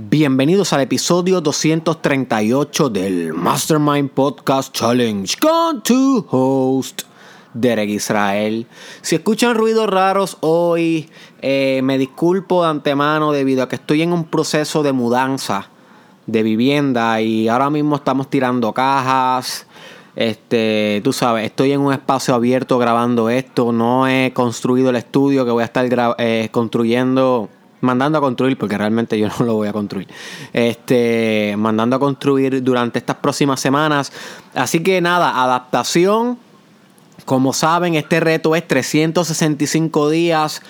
Bienvenidos al episodio 238 del Mastermind Podcast Challenge con tu host, Derek Israel. Si escuchan ruidos raros hoy, eh, me disculpo de antemano debido a que estoy en un proceso de mudanza de vivienda y ahora mismo estamos tirando cajas. Este, tú sabes, estoy en un espacio abierto grabando esto. No he construido el estudio que voy a estar eh, construyendo mandando a construir, porque realmente yo no lo voy a construir, este, mandando a construir durante estas próximas semanas. Así que nada, adaptación. Como saben, este reto es 365 días,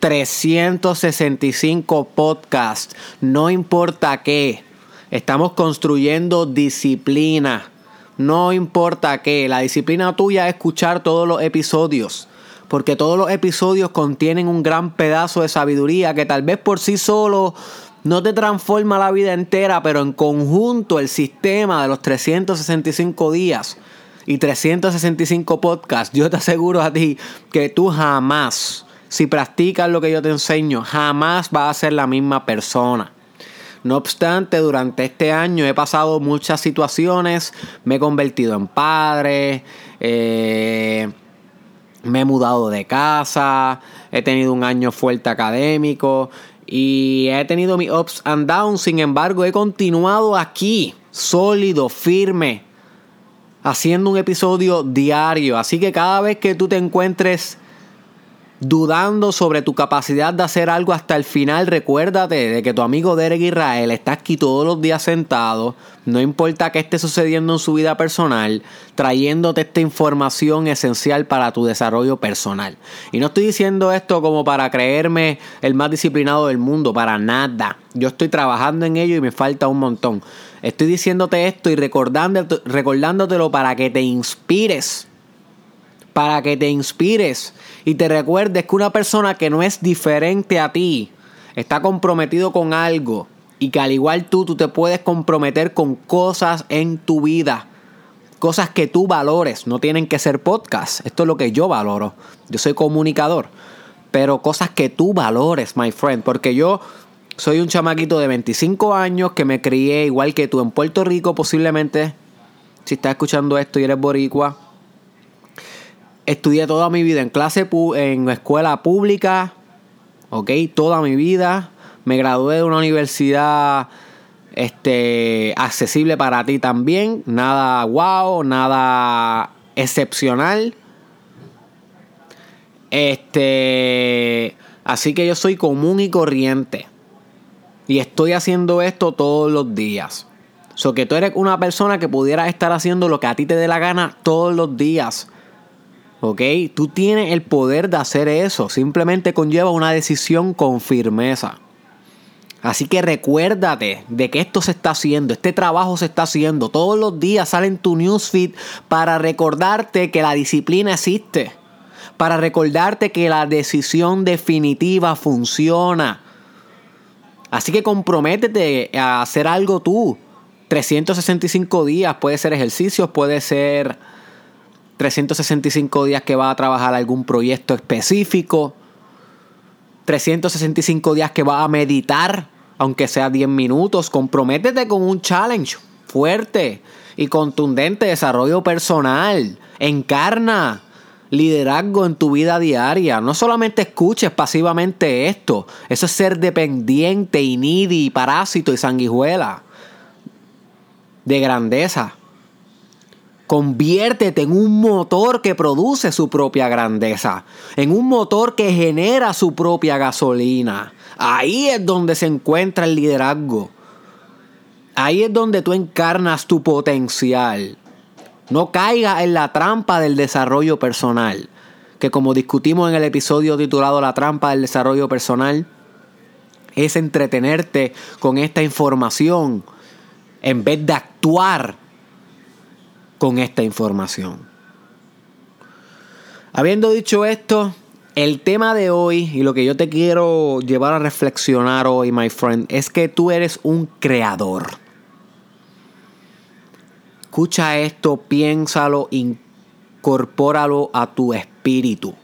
365 podcasts, no importa qué. Estamos construyendo disciplina. No importa qué. La disciplina tuya es escuchar todos los episodios porque todos los episodios contienen un gran pedazo de sabiduría que tal vez por sí solo no te transforma la vida entera, pero en conjunto el sistema de los 365 días y 365 podcasts, yo te aseguro a ti que tú jamás, si practicas lo que yo te enseño, jamás vas a ser la misma persona. No obstante, durante este año he pasado muchas situaciones, me he convertido en padre, eh, me he mudado de casa, he tenido un año fuerte académico y he tenido mis ups and downs. Sin embargo, he continuado aquí, sólido, firme, haciendo un episodio diario. Así que cada vez que tú te encuentres dudando sobre tu capacidad de hacer algo hasta el final, recuérdate de que tu amigo Derek Israel está aquí todos los días sentado, no importa qué esté sucediendo en su vida personal, trayéndote esta información esencial para tu desarrollo personal. Y no estoy diciendo esto como para creerme el más disciplinado del mundo, para nada. Yo estoy trabajando en ello y me falta un montón. Estoy diciéndote esto y recordándotelo para que te inspires para que te inspires y te recuerdes que una persona que no es diferente a ti está comprometido con algo y que al igual tú, tú te puedes comprometer con cosas en tu vida. Cosas que tú valores, no tienen que ser podcast. Esto es lo que yo valoro. Yo soy comunicador. Pero cosas que tú valores, my friend. Porque yo soy un chamaquito de 25 años que me crié igual que tú en Puerto Rico, posiblemente. Si estás escuchando esto y eres boricua, Estudié toda mi vida en clase, en escuela pública, ok, toda mi vida. Me gradué de una universidad este, accesible para ti también. Nada wow, nada excepcional. Este, así que yo soy común y corriente. Y estoy haciendo esto todos los días. So que tú eres una persona que pudiera estar haciendo lo que a ti te dé la gana todos los días. ¿Ok? Tú tienes el poder de hacer eso. Simplemente conlleva una decisión con firmeza. Así que recuérdate de que esto se está haciendo, este trabajo se está haciendo. Todos los días sale en tu newsfeed para recordarte que la disciplina existe. Para recordarte que la decisión definitiva funciona. Así que comprométete a hacer algo tú. 365 días, puede ser ejercicios, puede ser 365 días que va a trabajar algún proyecto específico, 365 días que va a meditar, aunque sea 10 minutos, comprométete con un challenge fuerte y contundente. Desarrollo personal, encarna liderazgo en tu vida diaria. No solamente escuches pasivamente esto, eso es ser dependiente y needy, parásito y sanguijuela de grandeza. Conviértete en un motor que produce su propia grandeza, en un motor que genera su propia gasolina. Ahí es donde se encuentra el liderazgo. Ahí es donde tú encarnas tu potencial. No caigas en la trampa del desarrollo personal, que como discutimos en el episodio titulado La trampa del desarrollo personal, es entretenerte con esta información en vez de actuar con esta información. Habiendo dicho esto, el tema de hoy y lo que yo te quiero llevar a reflexionar hoy, my friend, es que tú eres un creador. Escucha esto, piénsalo, incorpóralo a tu espíritu.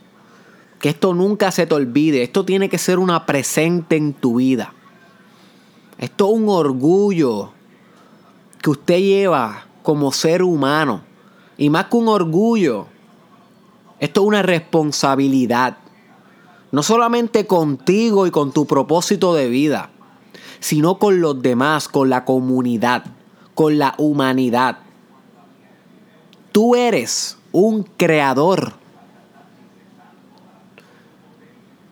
Que esto nunca se te olvide, esto tiene que ser una presente en tu vida. Esto es un orgullo que usted lleva como ser humano. Y más que un orgullo, esto es una responsabilidad. No solamente contigo y con tu propósito de vida, sino con los demás, con la comunidad, con la humanidad. Tú eres un creador.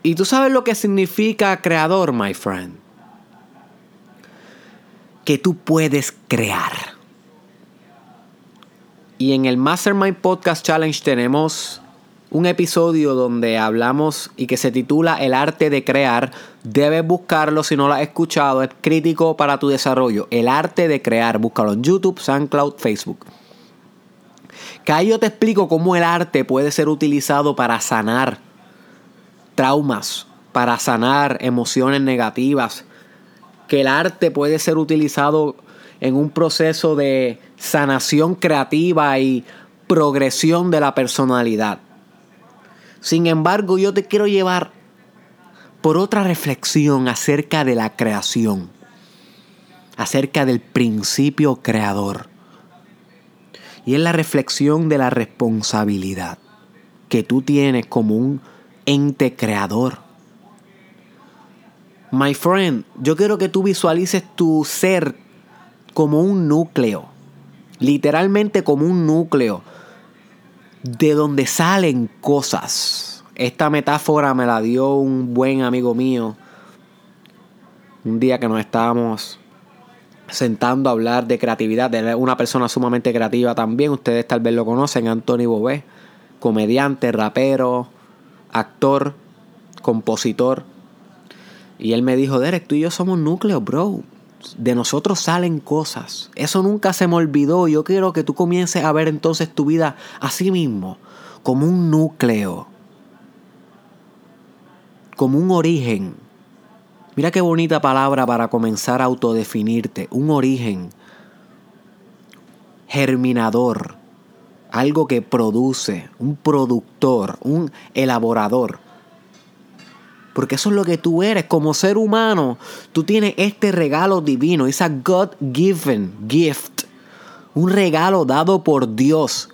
¿Y tú sabes lo que significa creador, my friend? Que tú puedes crear. Y en el Mastermind Podcast Challenge tenemos un episodio donde hablamos y que se titula El arte de crear. Debes buscarlo si no lo has escuchado. Es crítico para tu desarrollo. El arte de crear. Búscalo en YouTube, SoundCloud, Facebook. Que ahí yo te explico cómo el arte puede ser utilizado para sanar traumas, para sanar emociones negativas. Que el arte puede ser utilizado en un proceso de sanación creativa y progresión de la personalidad. Sin embargo, yo te quiero llevar por otra reflexión acerca de la creación, acerca del principio creador. Y es la reflexión de la responsabilidad que tú tienes como un ente creador. My friend, yo quiero que tú visualices tu ser como un núcleo, literalmente como un núcleo de donde salen cosas. Esta metáfora me la dio un buen amigo mío. Un día que nos estábamos sentando a hablar de creatividad, de una persona sumamente creativa también. Ustedes tal vez lo conocen, Anthony Bobé, comediante, rapero, actor, compositor. Y él me dijo, Derek, tú y yo somos núcleo, bro de nosotros salen cosas. Eso nunca se me olvidó. Yo quiero que tú comiences a ver entonces tu vida así mismo, como un núcleo, como un origen. Mira qué bonita palabra para comenzar a autodefinirte. Un origen germinador, algo que produce, un productor, un elaborador. Porque eso es lo que tú eres como ser humano. Tú tienes este regalo divino, esa God-given gift. Un regalo dado por Dios.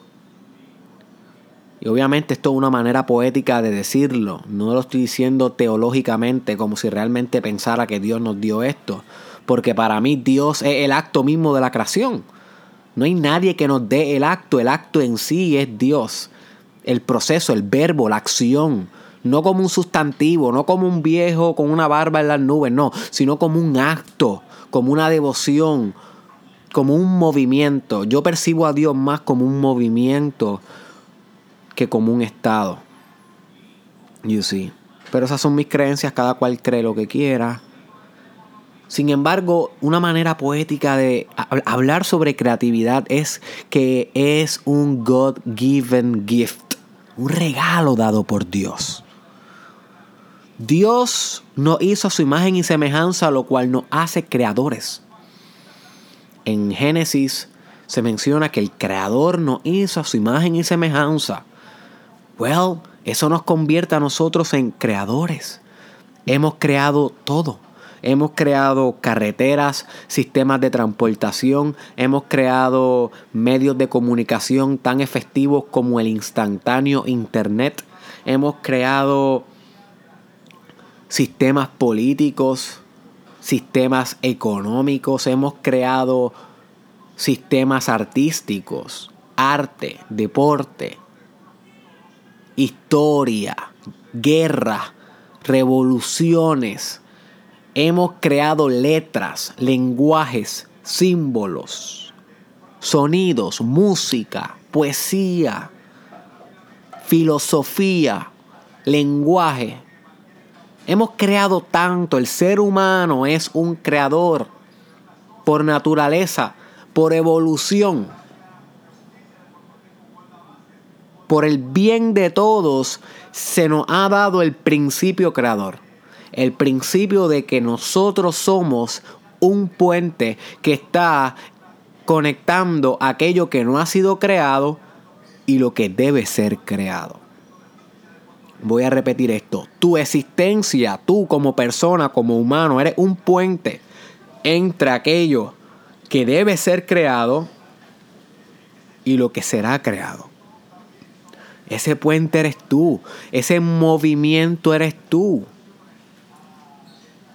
Y obviamente esto es una manera poética de decirlo. No lo estoy diciendo teológicamente como si realmente pensara que Dios nos dio esto. Porque para mí Dios es el acto mismo de la creación. No hay nadie que nos dé el acto. El acto en sí es Dios. El proceso, el verbo, la acción no como un sustantivo, no como un viejo con una barba en las nubes, no, sino como un acto, como una devoción, como un movimiento. Yo percibo a Dios más como un movimiento que como un estado. You see. Pero esas son mis creencias, cada cual cree lo que quiera. Sin embargo, una manera poética de hablar sobre creatividad es que es un God-given gift, un regalo dado por Dios. Dios nos hizo su imagen y semejanza, lo cual nos hace creadores. En Génesis se menciona que el creador nos hizo su imagen y semejanza. Well, eso nos convierte a nosotros en creadores. Hemos creado todo. Hemos creado carreteras, sistemas de transportación, hemos creado medios de comunicación tan efectivos como el instantáneo Internet, hemos creado sistemas políticos, sistemas económicos, hemos creado sistemas artísticos, arte, deporte, historia, guerra, revoluciones. Hemos creado letras, lenguajes, símbolos, sonidos, música, poesía, filosofía, lenguaje, Hemos creado tanto, el ser humano es un creador por naturaleza, por evolución, por el bien de todos, se nos ha dado el principio creador. El principio de que nosotros somos un puente que está conectando aquello que no ha sido creado y lo que debe ser creado. Voy a repetir esto. Tu existencia, tú como persona, como humano, eres un puente entre aquello que debe ser creado y lo que será creado. Ese puente eres tú, ese movimiento eres tú.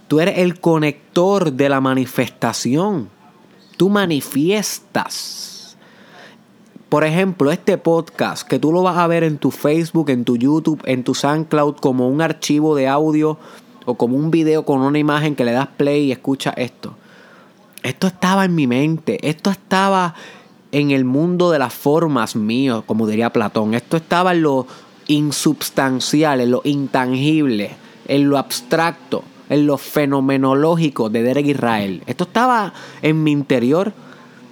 Tú eres el conector de la manifestación. Tú manifiestas. Por ejemplo, este podcast que tú lo vas a ver en tu Facebook, en tu YouTube, en tu SoundCloud como un archivo de audio o como un video con una imagen que le das play y escucha esto. Esto estaba en mi mente, esto estaba en el mundo de las formas mío, como diría Platón. Esto estaba en lo insubstancial, en lo intangible, en lo abstracto, en lo fenomenológico de Derek Israel. Esto estaba en mi interior.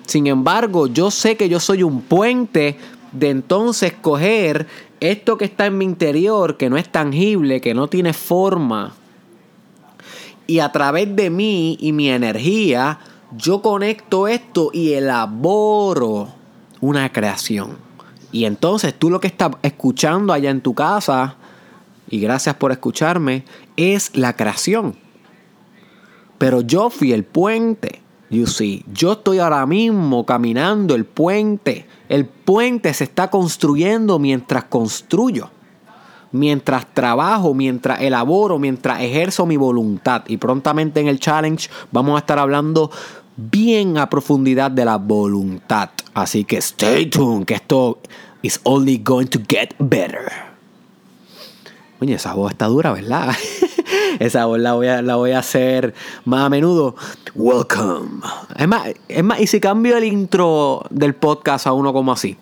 Sin embargo, yo sé que yo soy un puente de entonces coger esto que está en mi interior, que no es tangible, que no tiene forma, y a través de mí y mi energía, yo conecto esto y elaboro una creación. Y entonces tú lo que estás escuchando allá en tu casa, y gracias por escucharme, es la creación. Pero yo fui el puente. You see, yo estoy ahora mismo caminando el puente. El puente se está construyendo mientras construyo mientras trabajo, mientras elaboro, mientras ejerzo mi voluntad. Y prontamente en el challenge vamos a estar hablando bien a profundidad de la voluntad. Así que stay tuned, que esto is only going to get better. Oye, esa voz está dura, ¿verdad? esa voz la voy, a, la voy a hacer más a menudo. Welcome. Es más, es más, y si cambio el intro del podcast a uno como así.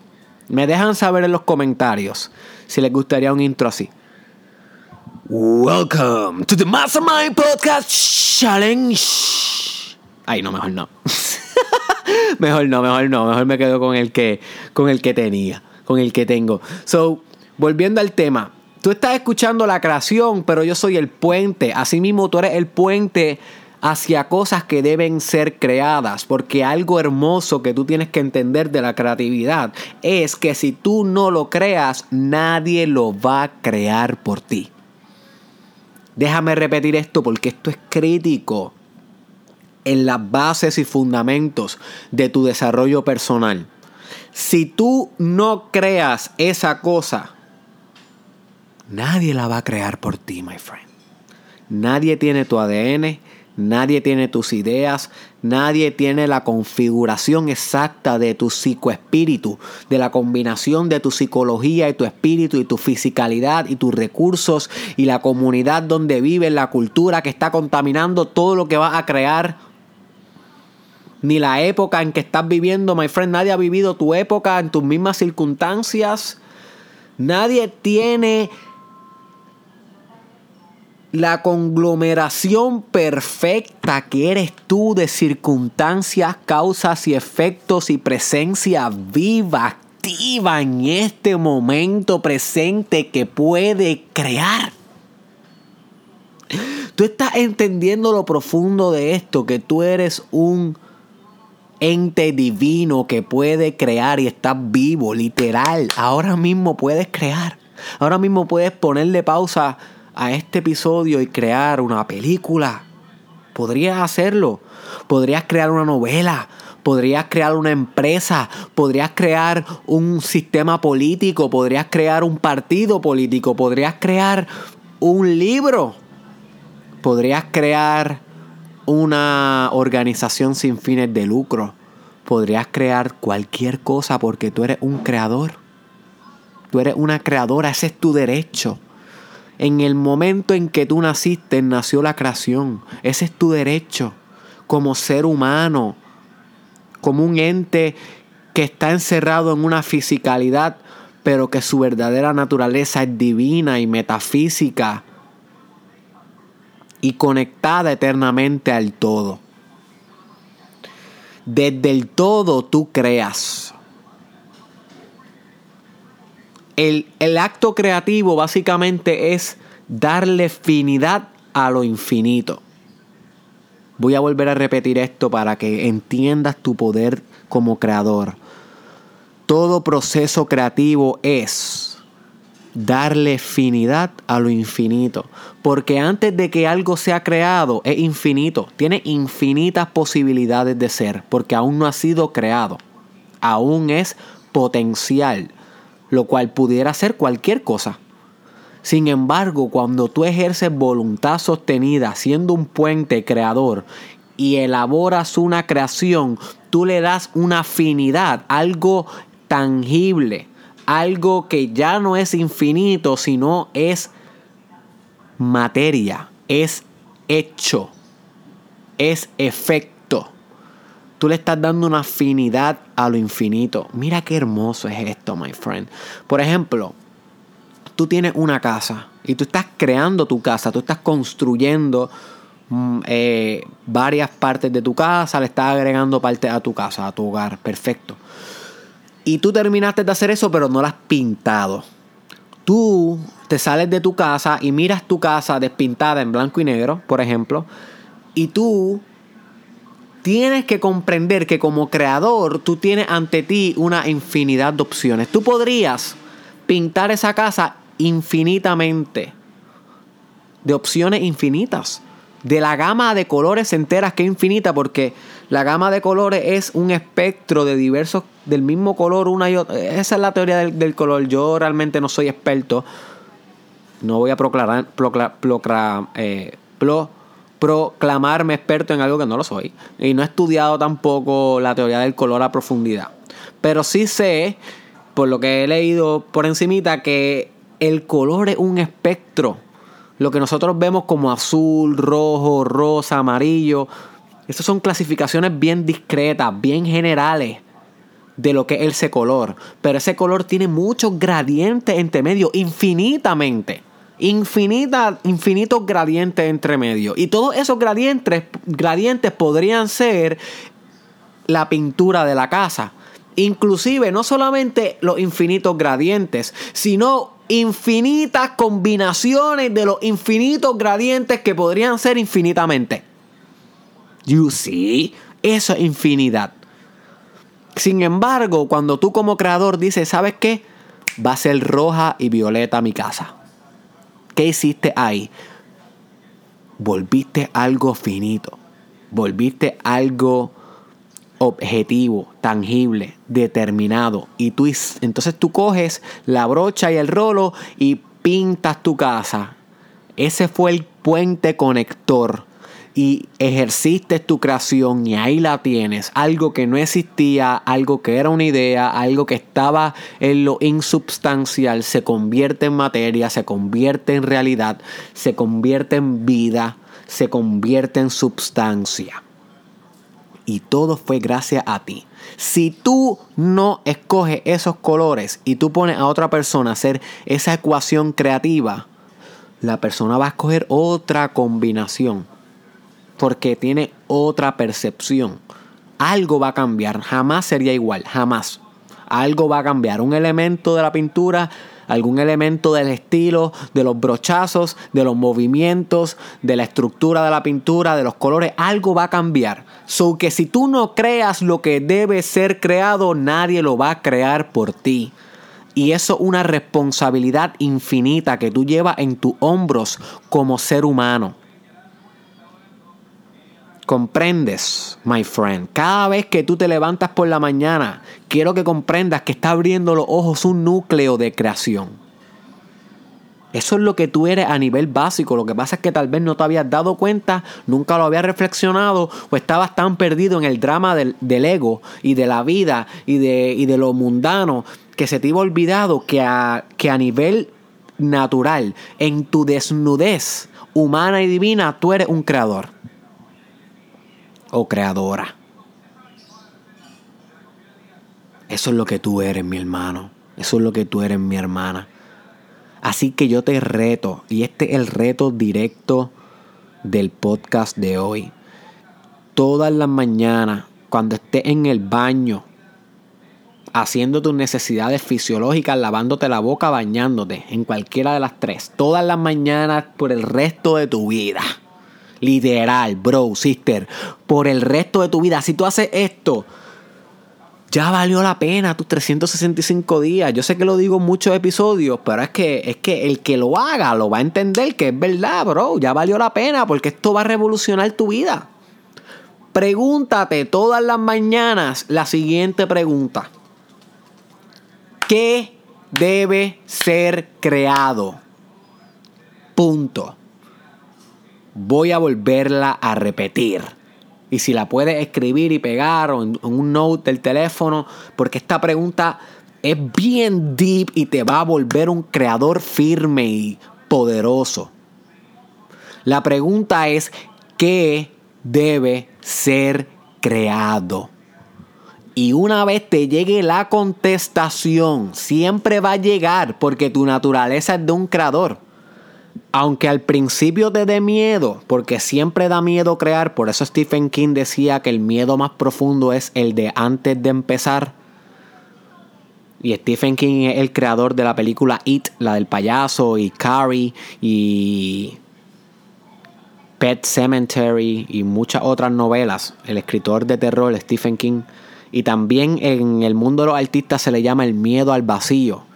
Me dejan saber en los comentarios si les gustaría un intro así. Welcome to the Mastermind Podcast Challenge. Ay, no, mejor no. mejor no, mejor no. Mejor me quedo con el que, con el que tenía, con el que tengo. So, volviendo al tema. Tú estás escuchando la creación, pero yo soy el puente. Asimismo, tú eres el puente hacia cosas que deben ser creadas, porque algo hermoso que tú tienes que entender de la creatividad es que si tú no lo creas, nadie lo va a crear por ti. Déjame repetir esto porque esto es crítico en las bases y fundamentos de tu desarrollo personal. Si tú no creas esa cosa, nadie la va a crear por ti, my friend. Nadie tiene tu ADN, Nadie tiene tus ideas, nadie tiene la configuración exacta de tu psicoespíritu, de la combinación de tu psicología y tu espíritu y tu fisicalidad y tus recursos y la comunidad donde vives, la cultura que está contaminando todo lo que vas a crear. Ni la época en que estás viviendo, my friend, nadie ha vivido tu época en tus mismas circunstancias. Nadie tiene la conglomeración perfecta que eres tú de circunstancias, causas y efectos y presencia viva, activa en este momento presente que puede crear. Tú estás entendiendo lo profundo de esto, que tú eres un ente divino que puede crear y estás vivo, literal. Ahora mismo puedes crear. Ahora mismo puedes ponerle pausa a este episodio y crear una película. Podrías hacerlo. Podrías crear una novela. Podrías crear una empresa. Podrías crear un sistema político. Podrías crear un partido político. Podrías crear un libro. Podrías crear una organización sin fines de lucro. Podrías crear cualquier cosa porque tú eres un creador. Tú eres una creadora, ese es tu derecho. En el momento en que tú naciste, nació la creación. Ese es tu derecho como ser humano, como un ente que está encerrado en una fisicalidad, pero que su verdadera naturaleza es divina y metafísica y conectada eternamente al todo. Desde el todo tú creas. El, acto creativo básicamente es darle finidad a lo infinito. Voy a volver a repetir esto para que entiendas tu poder como creador. Todo proceso creativo es darle finidad a lo infinito. Porque antes de que algo sea creado, es infinito. Tiene infinitas posibilidades de ser, porque aún no ha sido creado. Aún es potencial, lo cual pudiera ser cualquier cosa. Sin embargo, cuando tú ejerces voluntad sostenida, siendo un puente creador, y elaboras una creación, tú le das una afinidad, algo tangible, algo que ya no es infinito, sino es materia, es hecho, es efecto. Tú le estás dando una afinidad a lo infinito. Mira qué hermoso es esto, my friend. Por ejemplo, tú tienes una casa y tú estás creando tu casa, tú estás construyendo mm, eh, varias partes de tu casa, le estás agregando parte a tu casa, a tu hogar, perfecto. Y tú terminaste de hacer eso, pero no la has pintado. Tú te sales de tu casa y miras tu casa despintada en blanco y negro, por ejemplo, y tú tienes que comprender que como creador tú tienes ante ti una infinidad de opciones. Tú podrías pintar esa casa infinitamente, de opciones infinitas de la gama de colores enteras que es infinita porque la gama de colores es un espectro de diversos del mismo color una y otra. Esa es la teoría del, color. Yo realmente no soy experto. No voy a proclamar, eh, proclamarme experto en algo que no lo soy y no he estudiado tampoco la teoría del color a profundidad pero sí sé por lo que he leído por encimita que el color es un espectro lo que nosotros vemos como azul, rojo, rosa, amarillo, esas son clasificaciones bien discretas, bien generales de lo que es ese color. Pero ese color tiene muchos gradientes entre medio, infinitamente. Infinita, infinitos gradientes entre medio. Y todos esos gradientes, gradientes podrían ser la pintura de la casa. Inclusive, no solamente los infinitos gradientes, sino infinitas combinaciones de los infinitos gradientes que podrían ser infinitamente. You see, eso es infinidad. Sin embargo, cuando tú como creador dices, ¿sabes qué? Va a ser roja y violeta mi casa. ¿Qué hiciste ahí? Volviste algo finito. Volviste algo objetivo, tangible, determinado. Y tú entonces tú coges la brocha y el rolo y pintas tu casa. Ese fue el puente conector. Y ejerciste tu creación y ahí la tienes. Algo que no existía, algo que era una idea, algo que estaba en lo insubstancial, se convierte en materia, se convierte en realidad, se convierte en vida, se convierte en substancia y todo fue gracias a ti. Si tú no escoges esos colores y tú pones a otra persona a hacer esa ecuación creativa, la persona va a escoger otra combinación porque tiene otra percepción. Algo va a cambiar, jamás sería igual, jamás. Algo va a cambiar. Un elemento de la pintura algún elemento del estilo, de los brochazos, de los movimientos, de la estructura de la pintura, de los colores, algo va a cambiar. So que si tú no creas lo que debe ser creado, nadie lo va a crear por ti. Y eso es una responsabilidad infinita que tú llevas en tus hombros como ser humano. Comprendes, my friend. Cada vez que tú te levantas por la mañana, quiero que comprendas que está abriendo los ojos un núcleo de creación. Eso es lo que tú eres a nivel básico. Lo que pasa es que tal vez no te habías dado cuenta, nunca lo habías reflexionado o estabas tan perdido en el drama del, ego y de la vida y de, lo mundano que se te iba olvidado que a nivel natural, en tu desnudez humana y divina, tú eres un creador o creadora. Eso es lo que tú eres, mi hermano. Eso es lo que tú eres, mi hermana. Así que yo te reto, y este es el reto directo del podcast de hoy. Todas las mañanas, cuando estés en el baño, haciendo tus necesidades fisiológicas, lavándote la boca, bañándote, en cualquiera de las tres, todas las mañanas por el resto de tu vida Literal, bro, sister. Por el resto de tu vida. Si tú haces esto ya valió la pena tus 365 días. Yo sé que lo digo en muchos episodios, pero es que, es que el que lo haga lo va a entender que es verdad, bro. Ya valió la pena porque esto va a revolucionar tu vida. Pregúntate todas las mañanas la siguiente pregunta. ¿Qué debe ser creado? Punto. Voy a volverla a repetir. Y si la puedes escribir y pegar o en, un note del teléfono, porque esta pregunta es bien deep y te va a volver un creador firme y poderoso. La pregunta es, ¿qué debe ser creado? Y una vez te llegue la contestación, siempre va a llegar porque tu naturaleza es de un creador aunque al principio te dé miedo, porque siempre da miedo crear, por eso Stephen King decía que el miedo más profundo es el de antes de empezar. Y Stephen King es el creador de la película It, la del payaso, y Carrie, y Pet Cemetery, y muchas otras novelas. El escritor de terror, Stephen King. Y también en el mundo de los artistas se le llama el miedo al vacío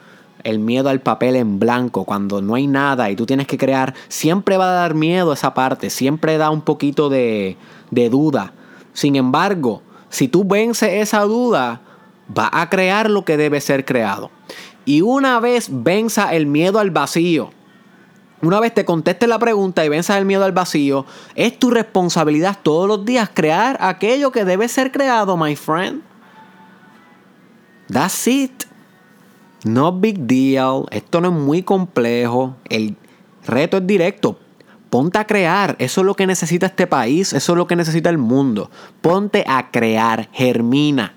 el miedo al papel en blanco, cuando no hay nada y tú tienes que crear, siempre va a dar miedo esa parte, siempre da un poquito de, duda. Sin embargo, si tú vences esa duda, va a crear lo que debe ser creado. Y una vez venza el miedo al vacío, una vez te conteste la pregunta y venzas el miedo al vacío, es tu responsabilidad todos los días crear aquello que debe ser creado, my friend. That's it. No big deal, esto no es muy complejo, el reto es directo. Ponte a crear, eso es lo que necesita este país, eso es lo que necesita el mundo. Ponte a crear, germina.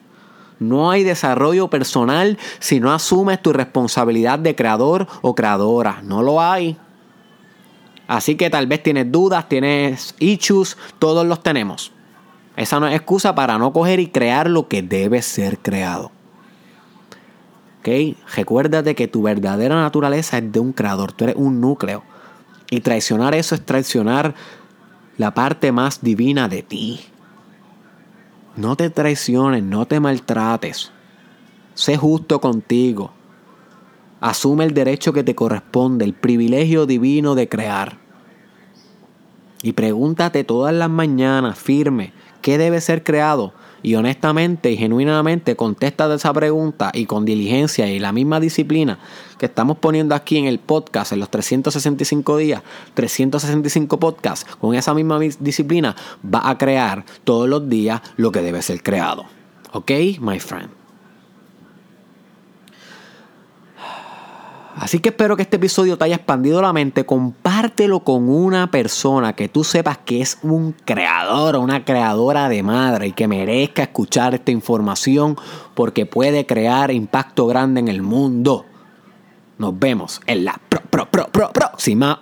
No hay desarrollo personal si no asumes tu responsabilidad de creador o creadora. No lo hay. Así que tal vez tienes dudas, tienes issues, todos los tenemos. Esa no es excusa para no coger y crear lo que debe ser creado. Recuérdate que tu verdadera naturaleza es de un creador, tú eres un núcleo. Y traicionar eso es traicionar la parte más divina de ti. No te traiciones, no te maltrates. Sé justo contigo. Asume el derecho que te corresponde, el privilegio divino de crear. Y pregúntate todas las mañanas, firme, ¿qué debe ser creado? Y honestamente y genuinamente contestas esa pregunta y con diligencia y la misma disciplina que estamos poniendo aquí en el podcast en los 365 días, 365 podcasts, con esa misma disciplina va a crear todos los días lo que debe ser creado. ¿Ok, my friend? Así que espero que este episodio te haya expandido la mente. Compártelo con una persona que tú sepas que es un creador o una creadora de madre y que merezca escuchar esta información porque puede crear impacto grande en el mundo. Nos vemos en la próxima